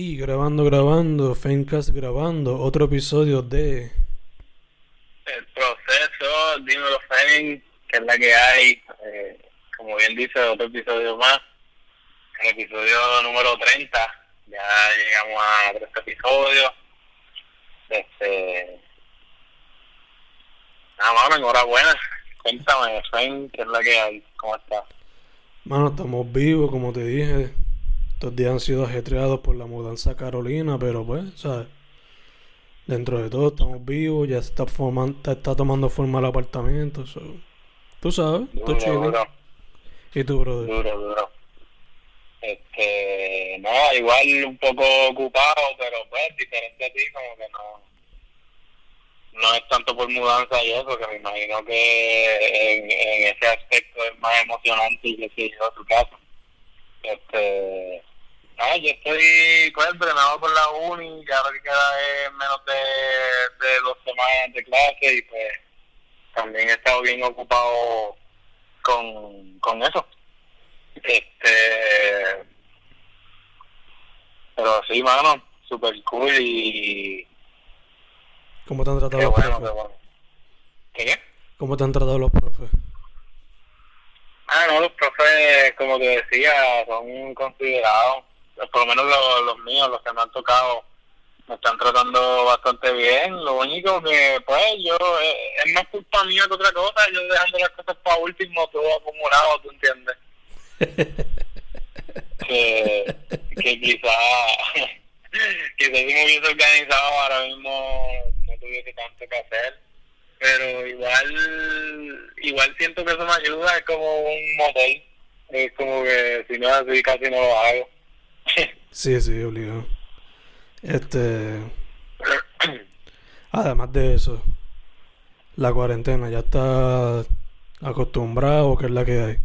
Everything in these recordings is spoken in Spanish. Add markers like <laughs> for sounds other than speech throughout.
Y grabando, grabando, Fencast grabando, otro episodio de... El proceso, dímelo Fen, que es la que hay, eh, como bien dice, otro episodio más, el episodio número 30, ya llegamos a tres episodios, este... Nada, más, enhorabuena, cuéntame Fen, que es la que hay, ¿cómo estás? Mano, estamos vivos, como te dije. Estos días han sido ajetreados por la mudanza a Carolina, pero pues, ¿sabes? Dentro de todo estamos vivos, ya está, formando, está tomando forma el apartamento. so, Tú sabes, tú duro, ¿Y tú, brother? duro, duro. Este, no, igual un poco ocupado, pero pues diferente a ti, como que no no es tanto por mudanza y eso, que me imagino que en, en ese aspecto es más emocionante y que sé yo, tu caso. Este, no, yo estoy pues, entrenado por la uni, que ahora que queda es menos de, de dos semanas de clase y pues también he estado bien ocupado con, con eso. Este, pero sí, mano, super cool y ¿Cómo te han tratado qué los bueno, qué profes? bueno. ¿Qué qué? ¿Cómo te han tratado los profes? Ah, no, los profes, como te decía, son considerados, por lo menos los, los míos, los que me han tocado, me están tratando bastante bien. Lo único que, pues, yo, eh, es más culpa mía que otra cosa, yo dejando las cosas para último, todo acumulado, ¿tú entiendes? <laughs> que, que quizá, <laughs> quizá si me hubiese organizado ahora mismo no tuviese tanto que hacer pero igual igual siento que eso me ayuda es como un motor es como que si no es así casi no lo hago Sí, sí, obligado. Este... <coughs> Además de eso, la cuarentena ya está acostumbrado, que es la que hay.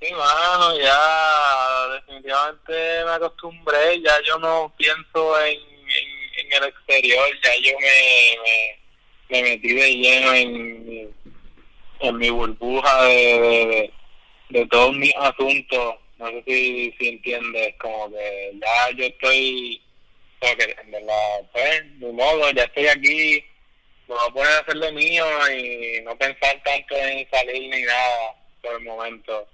sí mano ya definitivamente me acostumbré ya yo no pienso en, en, en el exterior ya yo me, me, me metí de lleno en mi, en mi burbuja de, de, de, de todos mis asuntos no sé si, si entiendes como que ya yo estoy como que en verdad pues de modo ya estoy aquí me voy a poner a hacer lo mío y no pensar tanto en salir ni nada por el momento.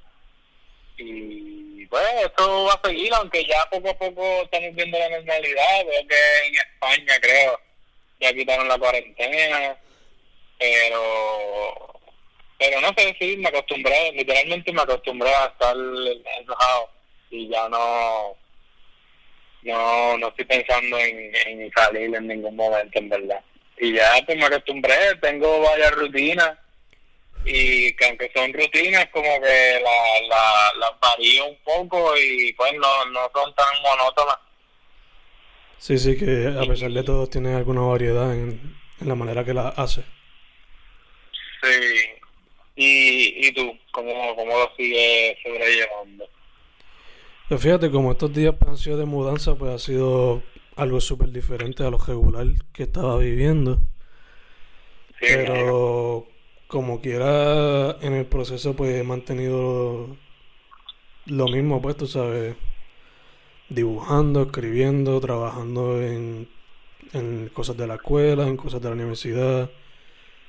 Y pues esto va a seguir aunque ya poco a poco estamos viendo la normalidad. Veo que en España creo ya quitaron la cuarentena pero pero no sé si me acostumbré literalmente me acostumbré a estar enojado y ya no no no estoy pensando en, en salir en ningún momento en verdad y ya pues me acostumbré tengo varias rutinas y que aunque son rutinas como que la, la, las varío un poco y pues no, no son tan monótonas Sí, sí, que a pesar de todo tiene alguna variedad en, en la manera que la hace. sí y, y tú cómo, cómo lo sigues sobrellevando Pero fíjate, como estos días han sido de mudanza, pues ha sido algo súper diferente a lo regular que estaba viviendo. sí, Pero como quiera, en el proceso pues he mantenido lo mismo, pues tú sabes, dibujando, escribiendo, trabajando en, en cosas de la escuela, en cosas de la universidad,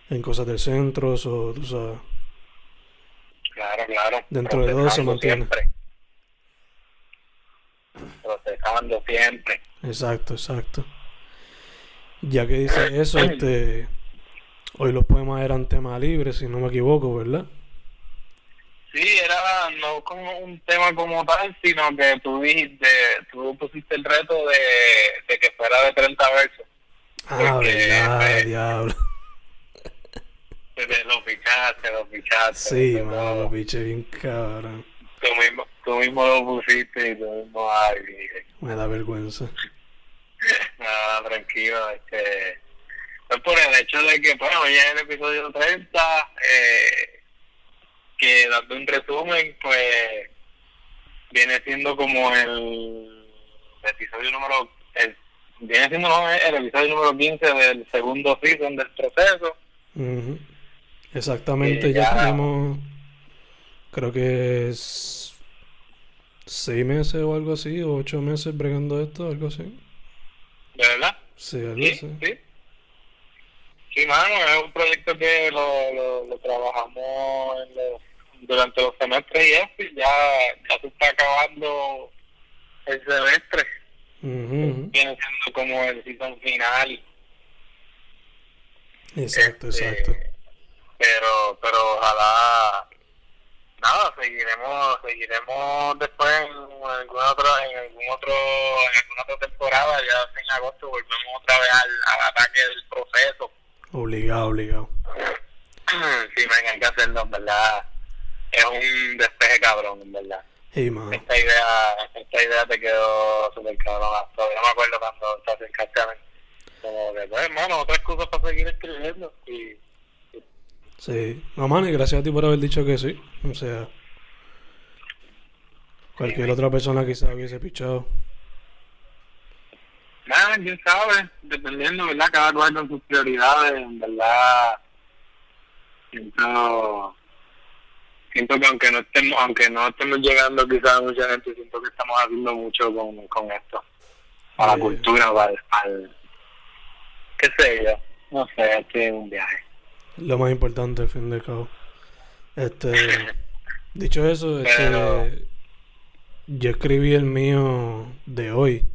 en cosas del centro, eso, tú sabes. Claro, claro. Dentro de todo se mantiene. Siempre. Procesando siempre. Exacto, exacto. Ya que dice eso, este, hoy los poemas eran tema libre, si no me equivoco, ¿verdad? Sí, era no como un tema como tal, sino que tú dijiste, tú pusiste el reto de, de que fuera de 30 versos. Ah, verdad, pues, diablo. Te- Lo pichaste, lo pichaste. Sí, de mano, todo. piche bien cabrón. Tú mismo, tú mismo lo pusiste y tú mismo, ay, Me da vergüenza. <laughs> nada, tranquilo, este... Pues por el hecho de que, bueno, hoy es el episodio 30, eh, que dando un resumen, pues viene siendo como el episodio número, el, viene siendo ¿no? el episodio número 15 del segundo season del proceso. Ujú. Exactamente, Eh, ya ya. tenemos, creo que es seis meses o algo así, o ocho meses bregando esto, algo así. ¿De verdad? Sí, algo Sí, así. sí. Sí, mano, es un proyecto que lo, lo, lo trabajamos en los, durante los semestres y eso, y ya, ya se está acabando el semestre. Ujú. Viene siendo como el season final. Exacto, Este, exacto. Pero, pero ojalá, nada, seguiremos, seguiremos después en alguna otra, en algún otro, en alguna otra temporada, ya en agosto volvemos otra vez al, al ataque del proceso. Obligado, obligado. <clears throat> Sí, me que hacerlo, en verdad. Es un despeje cabrón, en verdad. Mano. Esta idea, esta idea te quedó súper cabrón. Todavía me acuerdo cuando te acercaste a mí. Como que, pues, hermano, otra excusa para seguir escribiendo. Y, Sí. No, y gracias a ti por haber dicho que sí. O sea, cualquier otra persona quizás hubiese pichado. Nada, quién sabe, dependiendo, ¿verdad? Cada cual con sus prioridades, en verdad. Siento, siento que aunque no estemos, aunque no estemos llegando quizás a mucha gente, siento que estamos haciendo mucho con, con esto. Para Sí. la cultura, para, para el- qué sé yo, no sé, este es un viaje. Lo más importante, al fin de cabo. Este, <laughs> dicho eso, este, Pero- yo escribí el mío de hoy.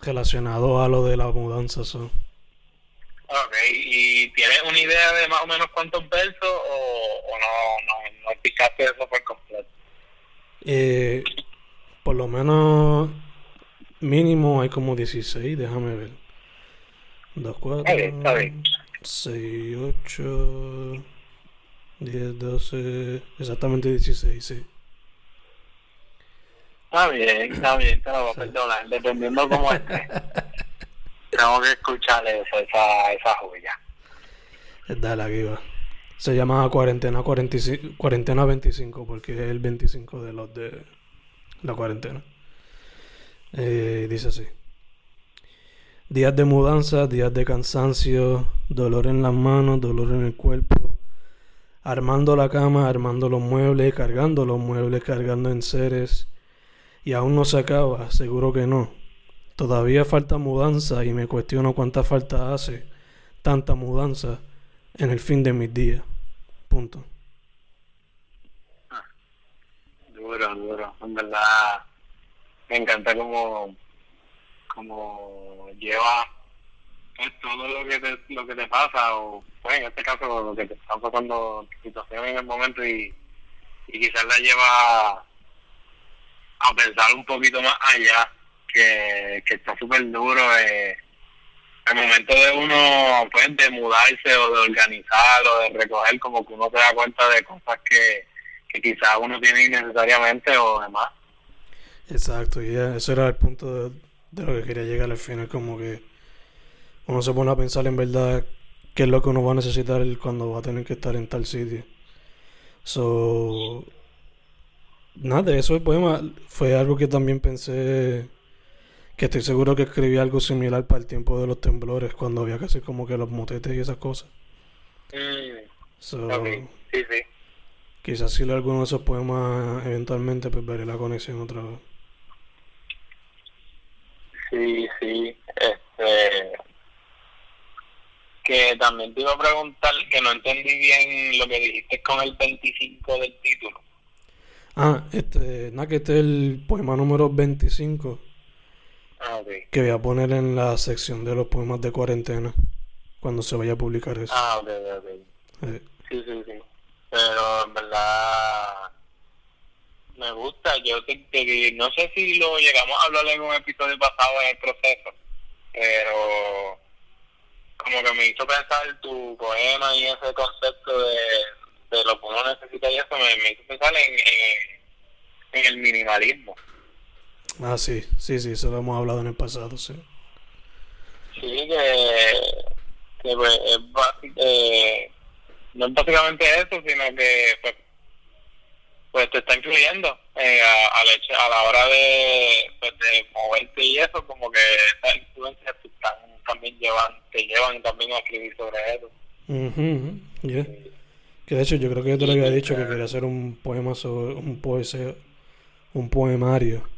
Relacionado a lo de la mudanza. so. Ok, ¿y tienes una idea de más o menos cuántos versos o, o no, no, no picaste eso por completo? Eh, por lo menos mínimo hay como 16, déjame ver. 2, 4, Está bien, está bien. 6, 8, 10, 12, exactamente 16, sí. Está bien, está bien, te lo voy a perdonar, dependiendo cómo esté. <laughs> Tengo que escuchar eso, esa, esa joya. Dale, aquí va. Se llama cuarentena 45, cuarentena 25 porque es el 25 de los de la cuarentena. Eh, dice así. Días de mudanza, días de cansancio, dolor en las manos, dolor en el cuerpo, armando la cama, armando los muebles, cargando los muebles, cargando enseres. Y aún no se acaba, seguro que no. Todavía falta mudanza y me cuestiono cuánta falta hace tanta mudanza en el fin de mis días. Punto. Duro, duro. En verdad, me encanta como, como lleva pues, todo lo que te, lo que te pasa, o pues en este caso lo que te está pasando, tu situación en el momento, y, y quizás la lleva a pensar un poquito más allá, que, que está súper duro. Eh, el momento de uno, pues, de mudarse o de organizar o de recoger, como que uno se da cuenta de cosas que, que quizás uno tiene innecesariamente o demás. Exacto, y ya, ese era el punto de, de lo que quería llegar al final, como que uno se pone a pensar en verdad qué es lo que uno va a necesitar cuando va a tener que estar en tal sitio. So, nada, eso el poema fue algo que también pensé, que estoy seguro que escribí algo similar para el tiempo de los temblores, cuando había casi como que los motetes y esas cosas. Mm, So, sí, sí. Quizás si leo alguno de esos poemas eventualmente pues veré la conexión otra vez. Sí, sí. Este, que también te iba a preguntar que no entendí bien lo que dijiste con el 25 del título. Ah, este, nada, que este es el poema número 25 Ah, ok. que voy a poner en la sección de los poemas de cuarentena cuando se vaya a publicar eso. Ah, ok, ok. Eh, Sí, sí, sí. Pero en verdad me gusta. Yo te, te- no sé si lo llegamos a hablar en un episodio pasado en el proceso, pero como que me hizo pensar tu poema y ese concepto de, de lo que uno necesita y eso me, me hizo pensar en, en, en el minimalismo. ah, sí, sí, sí, eso lo hemos hablado en el pasado, sí. Sí, que, que pues, es eh, no es básicamente eso, sino que pues, pues te está influyendo eh, a, a la, hecha- a la hora de, pues, de moverte y eso, como que esas influencias te están, también llevan, te llevan también a escribir sobre eso. Ujú, ujú, yeah. Que de hecho yo creo que yo te lo había dicho que quería hacer un poema sobre un poesía, un poemario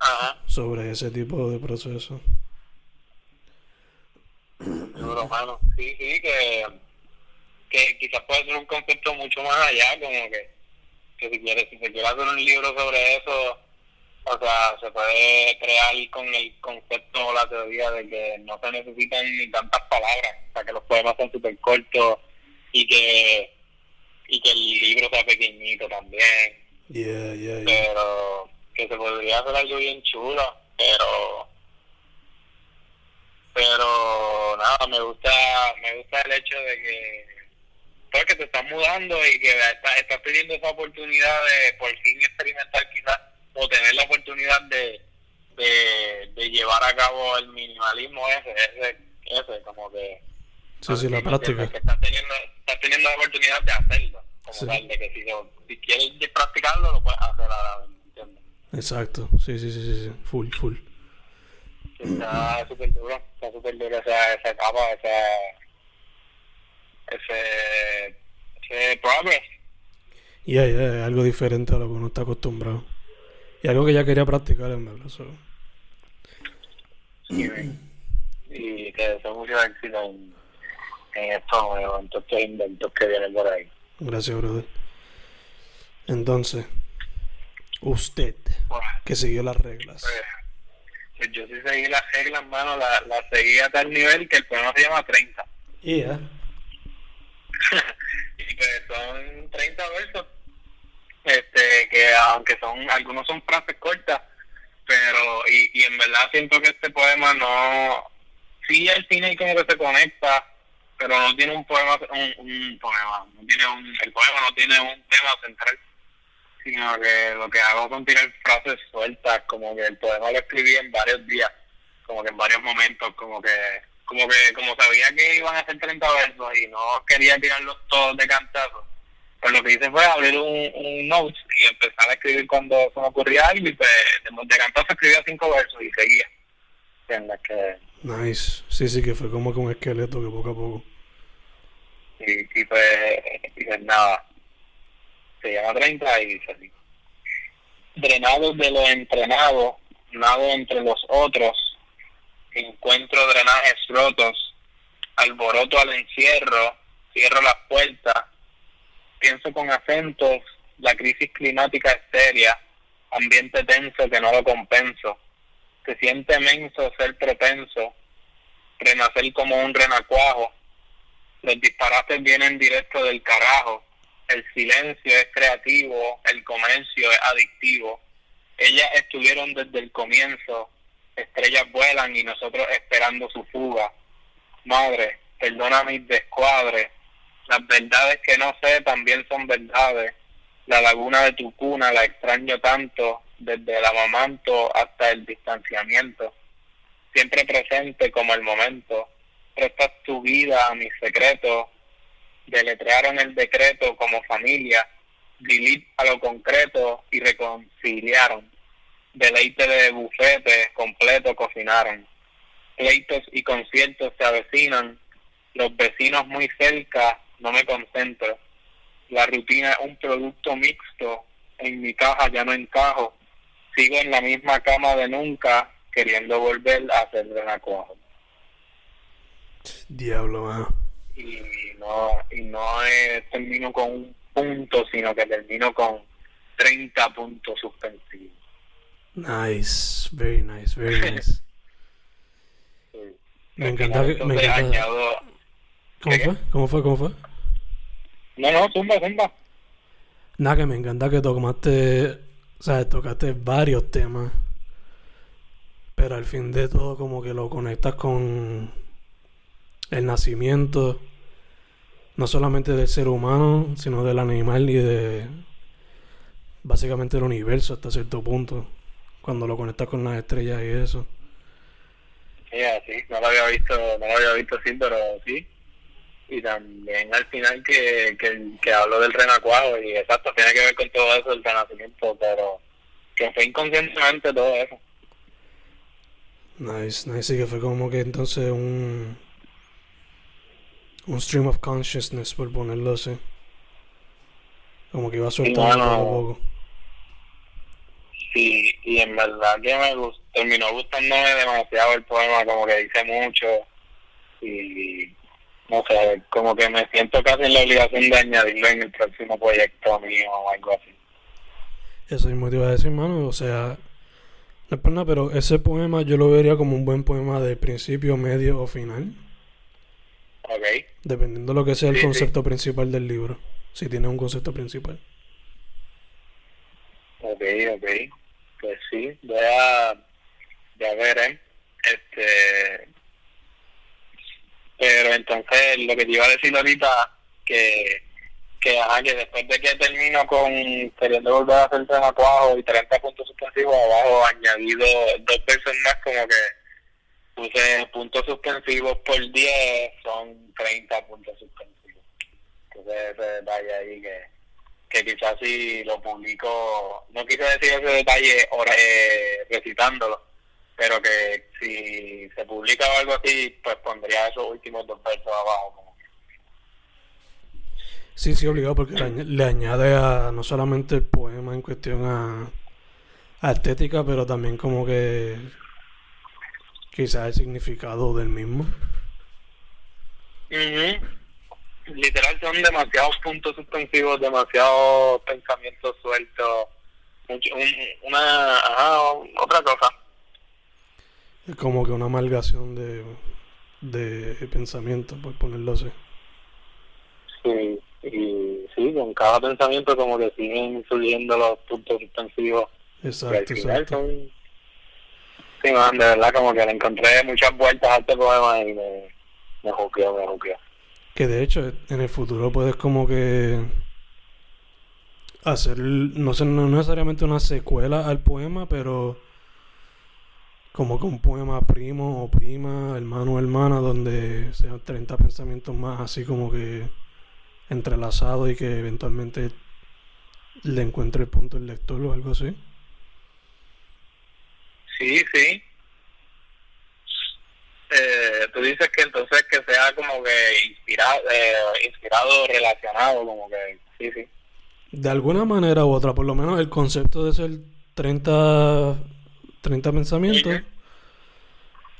Ajá. sobre ese tipo de proceso. Duro, mano. Sí, sí, que, que quizás puede ser un concepto mucho más allá, como que, que si quieres, si se quiere hacer un libro sobre eso, o sea, se puede crear con el concepto o la teoría de que no se necesitan ni tantas palabras, o sea, que los poemas son súper cortos y que y que el libro sea pequeñito también, Yeah, yeah, yeah. pero que se podría hacer algo bien chulo, pero pero nada, me gusta me gusta el hecho de que pues que te estás mudando y que estás, estás teniendo esa oportunidad de por fin experimentar quizás o tener la oportunidad de, de, de llevar a cabo el minimalismo ese, ese, ese como que Sí, sí, la ¿me práctica. Que estás teniendo, estás teniendo la oportunidad de hacerlo, como Sí. tal, de que si, si quieres practicarlo, lo puedes hacer ahora, ¿me entiendes? Exacto. Sí, sí, sí, sí, sí. Full, full. Está súper duro, está súper duro esa, esa etapa, esa, ese, ese progress. Yeah, yeah, es algo diferente a lo que uno está acostumbrado. Y algo que ya quería practicar, en verdad. so. y, y te deseo mucho éxito en, en esto, en todos estos inventos que vienen por ahí. Gracias, brother. Entonces, usted, Bueno, que siguió las reglas. pues, pues yo sí seguí las reglas, mano, las la seguí a tal nivel que el poema se llama 30. Yeah. <laughs> y pues son 30 versos este que aunque son algunos son frases cortas pero y, y en verdad siento que este poema no sí el cine como que se conecta pero no tiene un poema un, un poema no tiene un el poema no tiene un tema central sino que lo que hago son tirar frases sueltas como que el poema lo escribí en varios días como que en varios momentos como que como que como sabía que iban a ser 30 versos y no quería tirarlos todos de cantazo pues lo que hice fue abrir un, un notes y empezar a escribir cuando se me ocurría algo y pues de, cantazo escribía cinco versos y seguía ¿Entiendes? que Nice. Sí, sí, que fue como que un esqueleto que poco a poco. y, y pues y pues nada se llama 30 y dice así drenado de lo entrenado nado entre los otros encuentro drenajes rotos alboroto al encierro cierro las puertas pienso con acentos la crisis climática es seria ambiente tenso que no lo compenso se siente menso ser propenso renacer como un renacuajo los disparates vienen directo del carajo. El silencio es creativo, el comercio es adictivo. Ellas estuvieron desde el comienzo, estrellas vuelan y nosotros esperando su fuga. Madre, perdona mis descuadres, las verdades que no sé también son verdades. La laguna de tu cuna la extraño tanto, desde el amamanto hasta el distanciamiento. Siempre presente como el momento prestas tu vida a mis secretos, deletrearon el decreto como familia, delete a lo concreto y reconciliaron, deleite de bufete completo cocinaron, pleitos y conciertos se avecinan, los vecinos muy cerca, no me concentro, la rutina es un producto mixto, en mi caja ya no encajo, sigo en la misma cama de nunca, queriendo volver a hacer renacuajo. Diablo, mano. y no y no es, termino con un punto sino que termino con 30 puntos suspensivos Nice. Very nice, very <laughs> nice. Sí. Me encanta que- me encanta- añado- ¿Cómo ¿Qué, fue? ¿Cómo fue? ¿Cómo fue? no no zumba zumba Nada, que me encanta que tomaste, o sea, tocaste varios temas, pero al fin de todo como que lo conectas con el nacimiento, no solamente del ser humano, sino del animal y de básicamente el universo hasta cierto punto, cuando lo conectas con las estrellas y eso. Sí, así, no lo había visto, no lo había visto así, pero sí. Y también al final que, que, que hablo del renacuajo y exacto, tiene que ver con todo eso, el renacimiento, pero que fue inconscientemente todo eso. Nice, nice, sí que fue como que entonces un un stream of consciousness, por ponerlo así. Como que iba soltando bueno, poco a poco. Sí, y en verdad que me gustó, terminó gustándome demasiado el poema, como que dice mucho. Y no sé, como que me siento casi en la obligación de añadirlo en el próximo proyecto mío o algo así. Eso mismo te iba a decir, mano. O sea, no es por nada, pero ese poema yo lo vería como un buen poema de principio, medio o final. Ok. Dependiendo de lo que sea el sí. concepto principal del libro. Si tiene un concepto principal. Ok, ok. Pues sí, voy a, ya veré. Este, pero entonces lo que te iba a decir ahorita, que, que, ajá, que después de que termino con queriendo volver a hacer tatuajo y 30 puntos suspensivos abajo, añadido dos veces más como que puse puntos suspensivos por 10, son 30 puntos suspensivos. Entonces detalle ahí que que quizás si lo publico, no quise decir ese detalle eh, recitándolo, pero que si se publica o algo así, pues pondría esos últimos dos versos abajo. Sí, sí, obligado, porque le, añ- le añade a no solamente el poema en cuestión a, a estética, pero también como que quizás el significado del mismo. Ujú. Literal son demasiados puntos suspensivos, demasiados pensamientos sueltos, mucho, un- una, ajá, otra cosa. Es como que una amalgación de, de pensamiento, por ponerlo así. Sí, y sí, con cada pensamiento como que siguen surgiendo los puntos suspensivos Exacto, exacto. son... Sí, man, de verdad como que le encontré muchas vueltas a este poema y me, me juqueó, me juqueó. Que de hecho en el futuro puedes como que hacer, no sé, no necesariamente una secuela al poema, pero como que un poema primo o prima, hermano o hermana, donde sean 30 pensamientos más así como que entrelazados y que eventualmente le encuentre el punto el lector o algo así. Sí, sí. Eh, tú dices que entonces que sea como que inspirado, eh, inspirado, relacionado, como que sí, sí. De alguna manera u otra, por lo menos el concepto de ser 30, 30 pensamientos.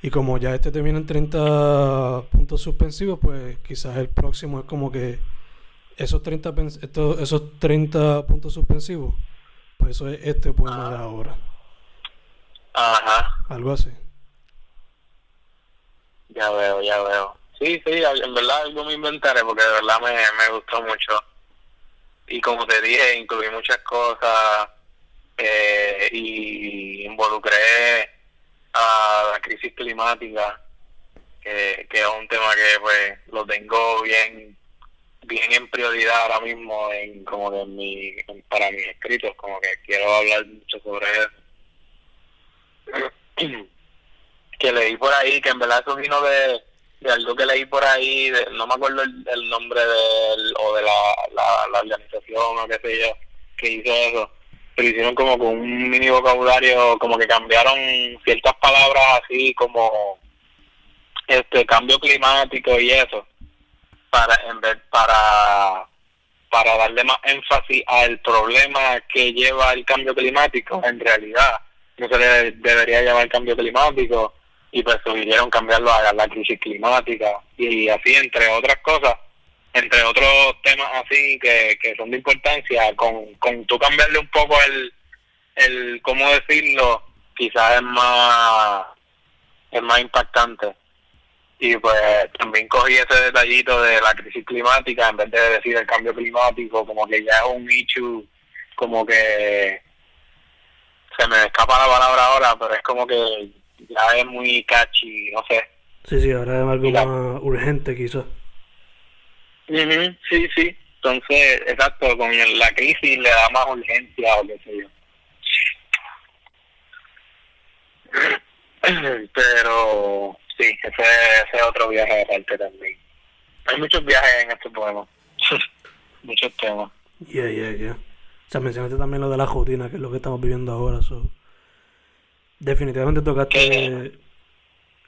Y como ya este termina en 30 puntos suspensivos, pues quizás el próximo es como que esos 30, pens- estos- esos 30 puntos suspensivos, pues eso es este poema de ahora. Ajá, Algo así. Ya veo, ya veo. Sí, sí, en verdad algo me inventaré porque de verdad me, me gustó mucho. Y como te dije, incluí muchas cosas eh, y involucré a la crisis climática, que, que es un tema que pues lo tengo bien bien en prioridad ahora mismo en como que en mi para mis escritos como que quiero hablar mucho sobre eso <clears throat> que leí por ahí que en verdad eso vino de, de algo que leí por ahí de- no me acuerdo el, el nombre del o de la, la, organización o qué sé yo que hizo eso pero hicieron como con un mini vocabulario como que cambiaron ciertas palabras así como este cambio climático y eso para en vez para para darle más énfasis al problema que lleva el cambio climático en realidad no se le debería llamar cambio climático y pues sugirieron cambiarlo a la crisis climática. Y así entre otras cosas entre otros temas así que, que son de importancia con, con tú cambiarle un poco el el cómo decirlo quizás es más es más impactante. Y pues también cogí ese detallito de la crisis climática en vez de decir el cambio climático como que ya es un issue como que se me escapa la palabra ahora pero es como que ya es muy catchy no sé Sí, sí, ahora es algo más urgente quizás. Sí sí entonces exacto con la crisis le da más urgencia o qué sé yo <clears throat> pero sí ese, ese es otro viaje aparte también hay muchos viajes en este poema <laughs> muchos temas Yeah, yeah, yeah. O sea, mencionaste también lo de la rutina, que es lo que estamos viviendo ahora. So. Definitivamente tocaste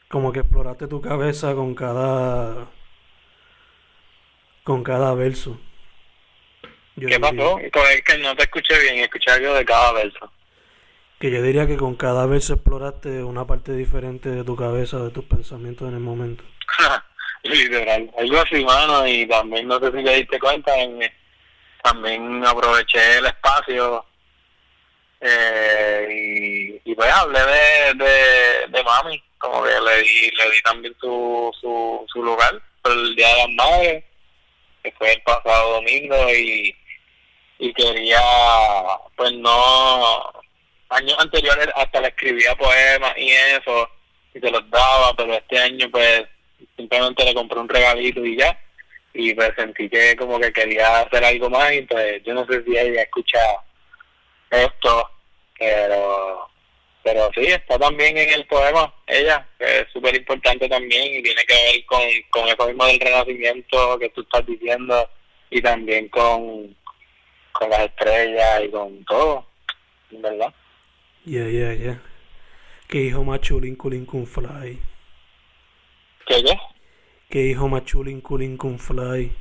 como que exploraste tu cabeza con cada Con cada verso. Yo ¿Qué pasó? Es que no te escuché bien, escuché algo de cada verso. Que yo diría que con cada verso exploraste una parte diferente de tu cabeza, de tus pensamientos en el momento. <laughs> Literal, algo así, mano, y también no sé si te diste cuenta, en, también aproveché el espacio eh, y, pues hablé de, de, de mami, como que le di, le di también su, su, su lugar por el Día de las Madres, que fue el pasado domingo y, y quería, pues no, años anteriores hasta le escribía poemas y eso, y se los daba, pero este año pues simplemente le compré un regalito y ya, y pues sentí que como que quería hacer algo más, y pues yo no sé si ella escucha esto, pero pero sí, está también en el poema ella, que es súper importante también y tiene que ver con, con eso mismo del renacimiento que tú estás diciendo y también con, con las estrellas y con todo, ¿verdad? Yeah, yeah, yeah. Que hijo más chulín culín con fly. ¿Qué qué? Que hijo más chulín culín con fly.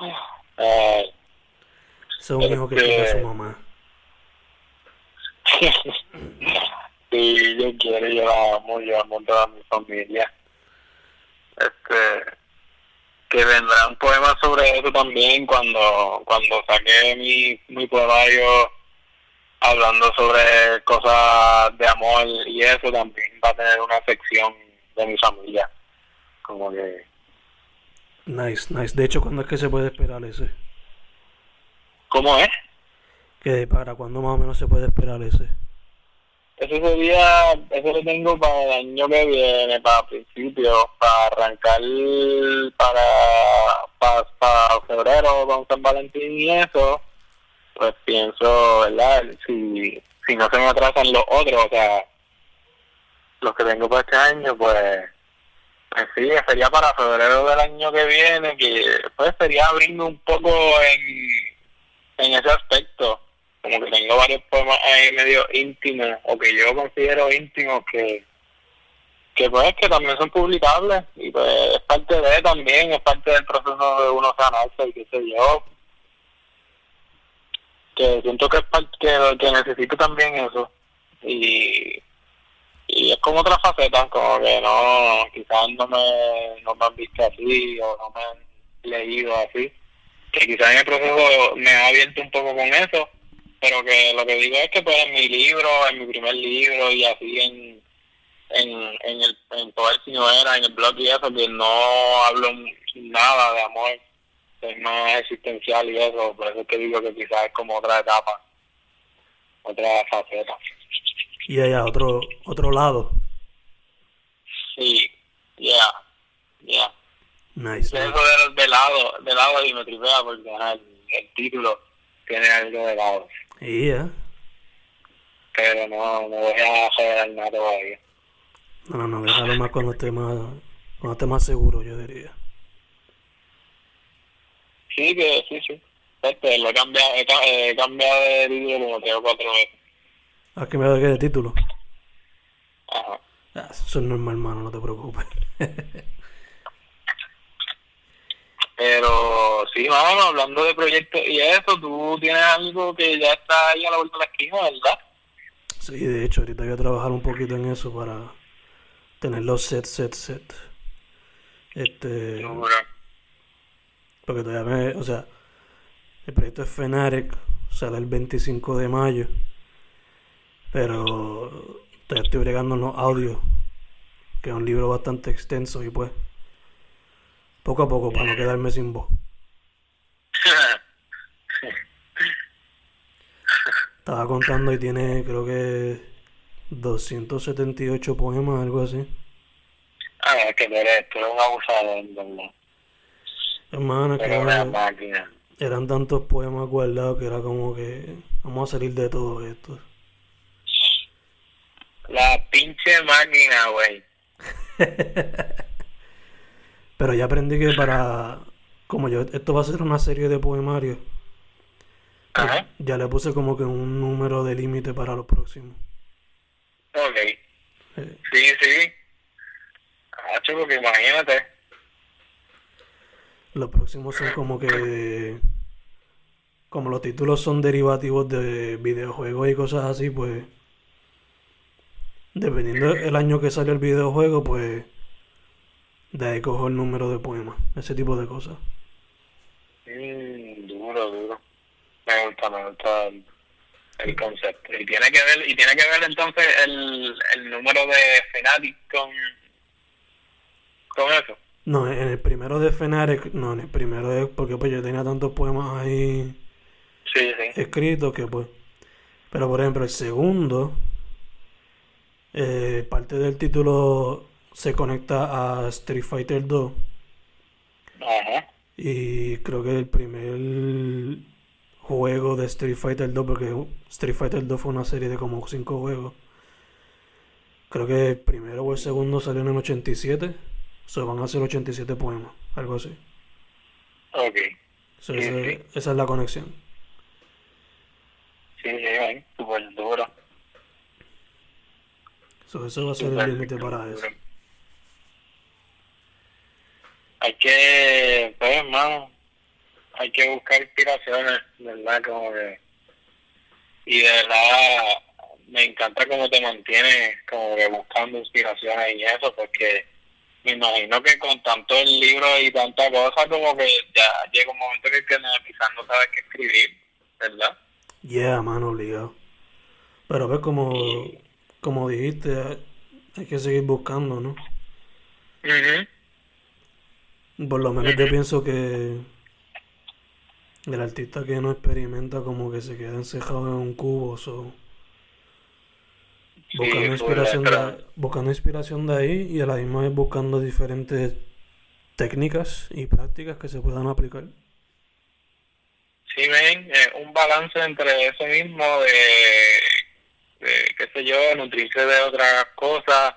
<laughs> eh, es un hijo que tiene su mamá. <laughs> sí, yo quiero, yo la amo, yo amo toda mi familia. Este, que vendrá un poema sobre eso también cuando, cuando saque mi, mi poemario hablando sobre cosas de amor y eso también va a tener una sección de mi familia. Como que... Nice, nice. De hecho, ¿cuándo es que se puede esperar ese? ¿Cómo es? Que para cuándo más o menos se puede esperar ese. Ese sería, eso lo tengo para el año que viene, para principio, para arrancar para, para, para febrero con San Valentín y eso, pues pienso, ¿verdad? Si, si no se me atrasan los otros, o sea, los que tengo para este año, pues, pues sí, sería para febrero del año que viene, que pues sería abriendo un poco en en ese aspecto. Como que tengo varios poemas ahí medio íntimos, o que yo considero íntimos, que, que pues que también son publicables, y pues es parte de también, es parte del proceso de uno sanarse, y qué sé yo. Que siento que es parte, que, que necesito también eso. Y y es como otra faceta, como que no, quizás no me, no me han visto así o no me han leído así que quizás en el proceso me ha abierto un poco con eso, pero que lo que digo es que pues en mi libro, en mi primer libro y así en en, en el en todo el era en el blog y eso, que no hablo nada de amor, es más existencial y eso, por eso es que digo que quizás es como otra etapa, otra faceta. Y allá otro otro lado. Sí, ya, ya. Nice. Eso de, de lado, de lado y me tripea porque el, título tiene algo de lado. Yeah. Pero no, no voy a hacer nada todavía. No, no, no, déjalo más cuando esté más, cuando esté más seguro, yo diría. Sí, que sí, sí. Este, lo he cambiado, he, cambiado de título como tengo cuatro veces. ¿Has cambiado de qué de título? Ajá. Ah, eso es normal, hermano, no te preocupes. Pero sí, vamos, hablando de proyectos y eso, tú tienes algo que ya está ahí a la vuelta de la esquina, ¿verdad? Sí, de hecho, ahorita voy a trabajar un poquito en eso para tener los set, set, set. Este. Porque todavía me. O sea, el proyecto es Fenarec, sale el 25 de mayo. Pero todavía estoy bregando en los audios, que es un libro bastante extenso y pues poco a poco para no quedarme sin voz. <laughs> Estaba contando y tiene creo que 278 poemas, algo así. Ah, es que eres, tú eres un abusador, ¿verdad? Hermano, que eran tantos poemas guardados que era como que vamos a salir de todo esto. La pinche máquina, güey. <laughs> Pero ya aprendí que para. Como yo, esto va a ser una serie de poemarios. Ajá. Ya le puse como que un número de límite para los próximos. Ok. Sí, sí. Hacho, porque imagínate. Los próximos son como que. Como los títulos son derivativos de videojuegos y cosas así, pues. Dependiendo del año que sale el videojuego, pues. De ahí cojo el número de poemas. Ese tipo de cosas. Mm, duro, duro. Me gusta, me gusta el, el concepto. Y tiene que ver, y tiene que ver entonces el, el número de Fnatic con, con eso. No, en el primero de Fnatic, no, en el primero es porque pues yo tenía tantos poemas ahí Sí, sí. escritos que pues. Pero por ejemplo, el segundo, eh, parte del título se conecta a Street Fighter 2. Ajá. Y creo que el primer juego de Street Fighter 2, porque Street Fighter 2 fue una serie de como 5 juegos. Creo que el primero o el segundo salió en el 87. So, van a ser 87 poemas, algo así. Ok. So, Sí, esa, sí. esa es la conexión. Sí, sí, súper duro. So, eso va a ser el límite para eso. Hay que, pues, hermano, hay que buscar inspiraciones, ¿verdad? Como que, y de verdad, me encanta cómo te mantienes como que buscando inspiraciones y eso, porque me imagino que con tanto el libro y tanta cosa, como que ya llega un momento que, quizás no sabes qué escribir, ¿verdad? Yeah, mano, obligado. Pero ves como, como dijiste, hay- que seguir buscando, ¿no? Por lo menos yo Ujú. pienso que el artista que no experimenta como que se queda encejado en un cubo, so, buscando inspiración de, buscando inspiración de ahí y a la misma vez buscando diferentes técnicas y prácticas que se puedan aplicar. Sí, ven, eh, un balance entre eso mismo de, de, qué sé yo, nutrirse de otras cosas,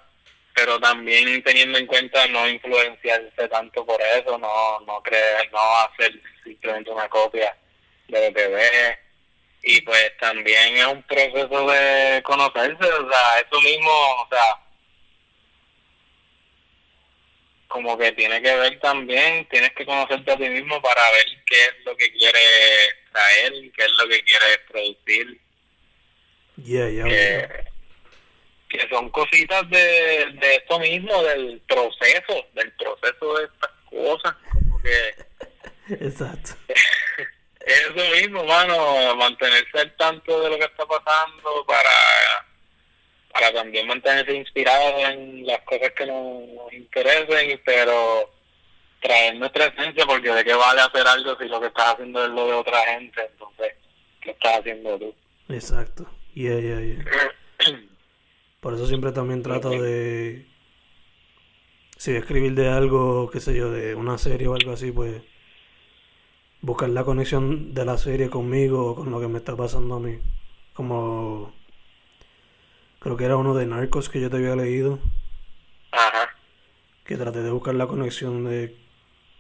pero también teniendo en cuenta no influenciarse tanto por eso, no no creer, no hacer simplemente una copia de lo que. Y pues también es un proceso de conocerse, o sea, eso mismo, o sea, como que tiene que ver también, tienes que conocerte a ti mismo para ver qué es lo que quieres traer, qué es lo que quieres producir, Yeah, yeah, que, que son cositas de, de esto mismo, del proceso, del proceso de estas cosas, como que <laughs> exacto. <laughs> eso mismo, mano, mantenerse al tanto de lo que está pasando para para también mantenerse inspirado en las cosas que nos, nos interesen, pero traer nuestra esencia, porque de qué vale hacer algo si lo que estás haciendo es lo de otra gente, entonces, ¿qué estás haciendo tú? Exacto. Yeah, yeah, yeah. Por eso siempre también trato de, si voy a escribir de algo, qué sé yo, de una serie o algo así, pues buscar la conexión de la serie conmigo o con lo que me está pasando a mí. Como creo que era uno de Narcos que yo te había leído, Ajá, que traté de buscar la conexión de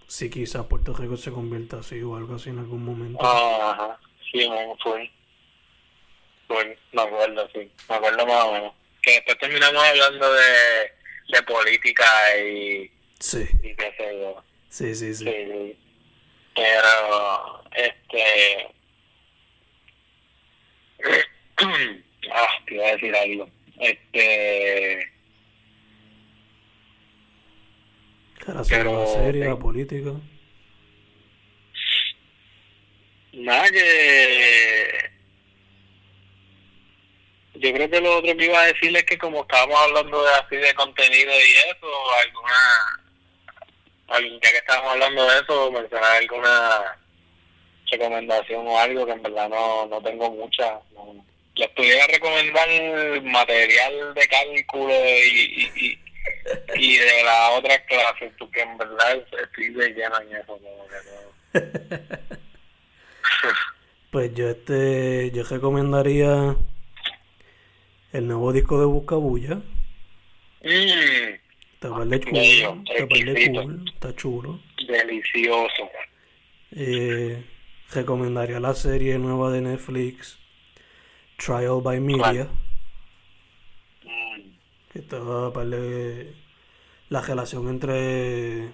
si quizás Puerto Rico se convierta así o algo así en algún momento. ajá, sí, fue. Me acuerdo, sí, me acuerdo más o menos. Que después terminamos hablando de, de política y, Sí, y qué sé yo. sí, sí, sí. Pero, este. <clears throat> ah, te iba a decir algo. Este. Cara, Pero- serie, la política. Nada que. Yo creo que lo otro que iba a decir es que, como estábamos hablando de así de contenido y eso, alguna. al- Ya que estábamos hablando de eso, mencionar alguna recomendación o algo que en verdad no, no tengo mucha. No. Les pudiera recomendar material de cálculo y, y, y, y de las otras clases, porque en verdad estoy de lleno en eso. Como que no. <laughs> Pues yo este, yo recomendaría el nuevo disco de Buscabulla. Mm, Está chulo, está está delicioso. Eh, recomendaría la serie nueva de Netflix, Trial by Media, Mm, que de... la relación entre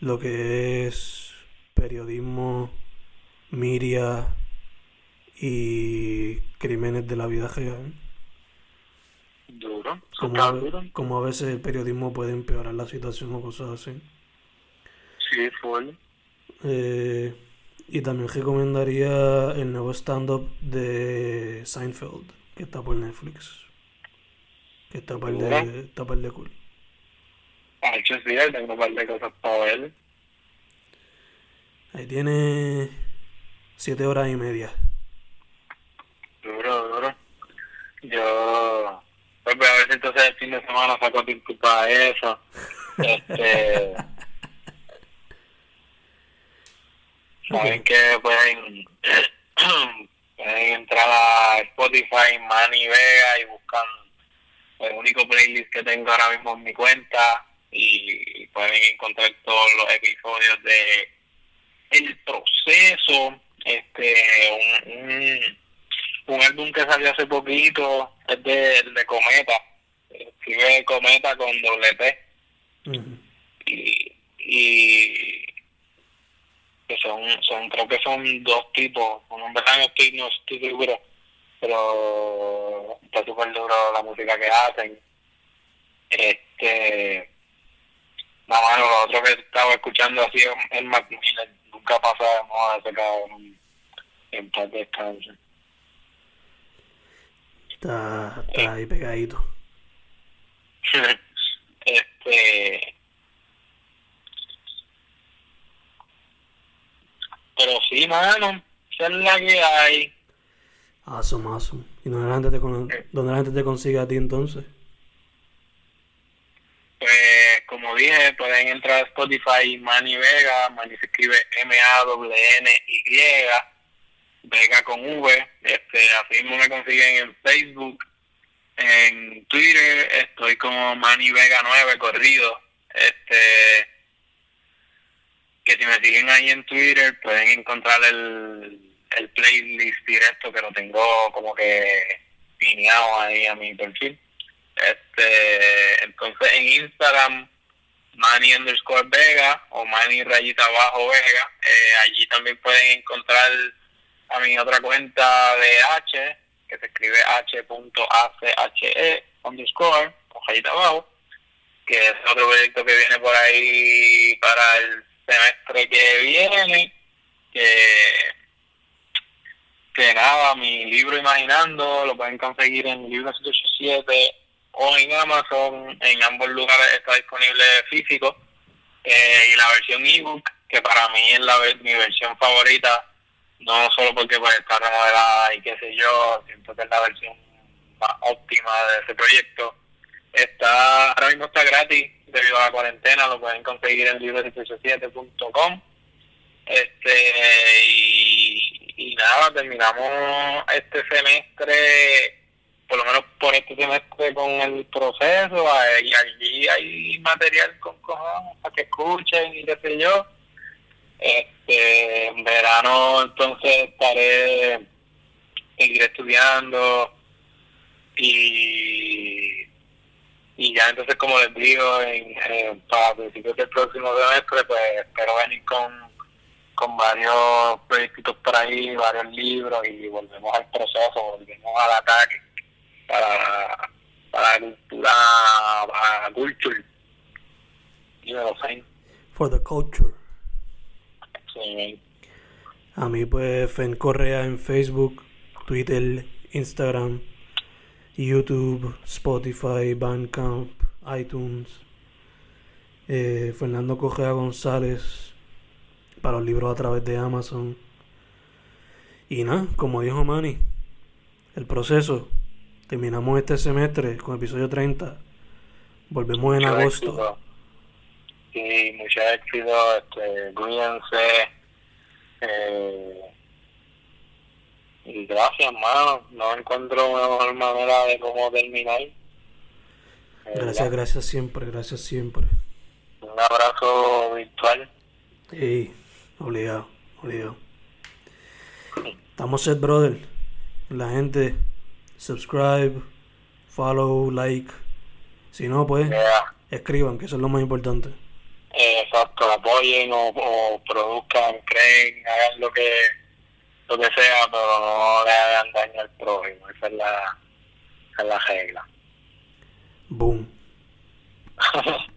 lo que es periodismo, media y crímenes de la vida real. Duro. Como a, duro. como a veces el periodismo puede empeorar la situación o cosas así. Sí, full. Eh, y también recomendaría el nuevo stand-up de Seinfeld, que está por Netflix. Que está par de, está par de cool. Ah, hecho, sí, tengo un par de cosas para ver. Ahí tiene siete horas y media. Duro, duro. Yo, pues voy a ver si entonces el fin de semana saco tiempo para eso. Este, saben que pueden, <clears throat> pueden entrar a Spotify, Manny Vega y buscan el único playlist que tengo ahora mismo en mi cuenta y pueden encontrar todos los episodios de El Proceso, este, un, un, un álbum que salió hace poquito, es de, de Cometa, escribe Cometa con doble T y, y que son, son creo que son dos tipos, en verdad no estoy, no estoy seguro, pero está súper duro la música que hacen. Este, nada más lo otro que estaba escuchando así es Macmillan, nunca pasa de moda ese cabrón en paz descanse. Está, está ahí pegadito. <laughs> este pero sí mano esa es la que hay Awesome, awesome. ¿Y dónde la gente te, cono- dónde la gente te consigue a ti entonces? pues como dije pueden entrar a Spotify Manny Vega Manny se escribe M A W N Y Vega con V este así mismo me consiguen en Facebook en Twitter estoy como Manny Vega 9 corrido este que si me siguen ahí en Twitter pueden encontrar el, el playlist directo que lo tengo como que pineado ahí a mi perfil. Este, entonces en Instagram, Manny underscore Vega o Manny rayita abajo Vega, eh, allí también pueden encontrar a mi otra cuenta de H, que se escribe h.ache underscore, rayita abajo, que es otro proyecto que viene por ahí para el semestre que viene, que, que nada, mi libro Imaginando lo pueden conseguir en Libro 787 o en Amazon, en ambos lugares está disponible físico, eh, y la versión ebook, que para mí es la mi versión favorita, no solo porque pues, está remodelada y qué sé yo, siento que es la versión más óptima de ese proyecto, está ahora mismo está gratis debido a la cuarentena lo pueden conseguir en libro787.com este y, y nada terminamos este semestre por lo menos por este semestre con el proceso y allí hay material con cojones para que escuchen y qué sé yo este en verano entonces estaré seguiré estudiando y y ya entonces como les digo en, eh, para principios del próximo semestre pues espero venir con con varios proyectos por ahí varios libros y volvemos al proceso volvemos al ataque para para la cultura para la culture y me lo saben For the culture. Sí, A mí pues Fen Correa en Facebook, Twitter, Instagram, YouTube, Spotify, Bandcamp, iTunes. Eh, Fernando Correa González para los libros a través de Amazon. Y nada, como dijo Manny, el proceso. Terminamos este semestre con episodio 30. Volvemos en agosto. éxito. Sí, mucho éxito, este, cuídense. Eh, y gracias, hermano. No encuentro mejor manera de cómo terminar. Gracias, gracias siempre, gracias siempre. Un abrazo virtual. Ey, obligado, obligado. Estamos set, brother. La gente, subscribe, follow, like. Si no, pues, Yeah. escriban, que eso es lo más importante. Eh, exacto, apoyen o, produzcan, creen, hagan lo que lo que sea, pero no le hagan daño al prójimo. Esa es la, esa es la regla. Boom. <laughs>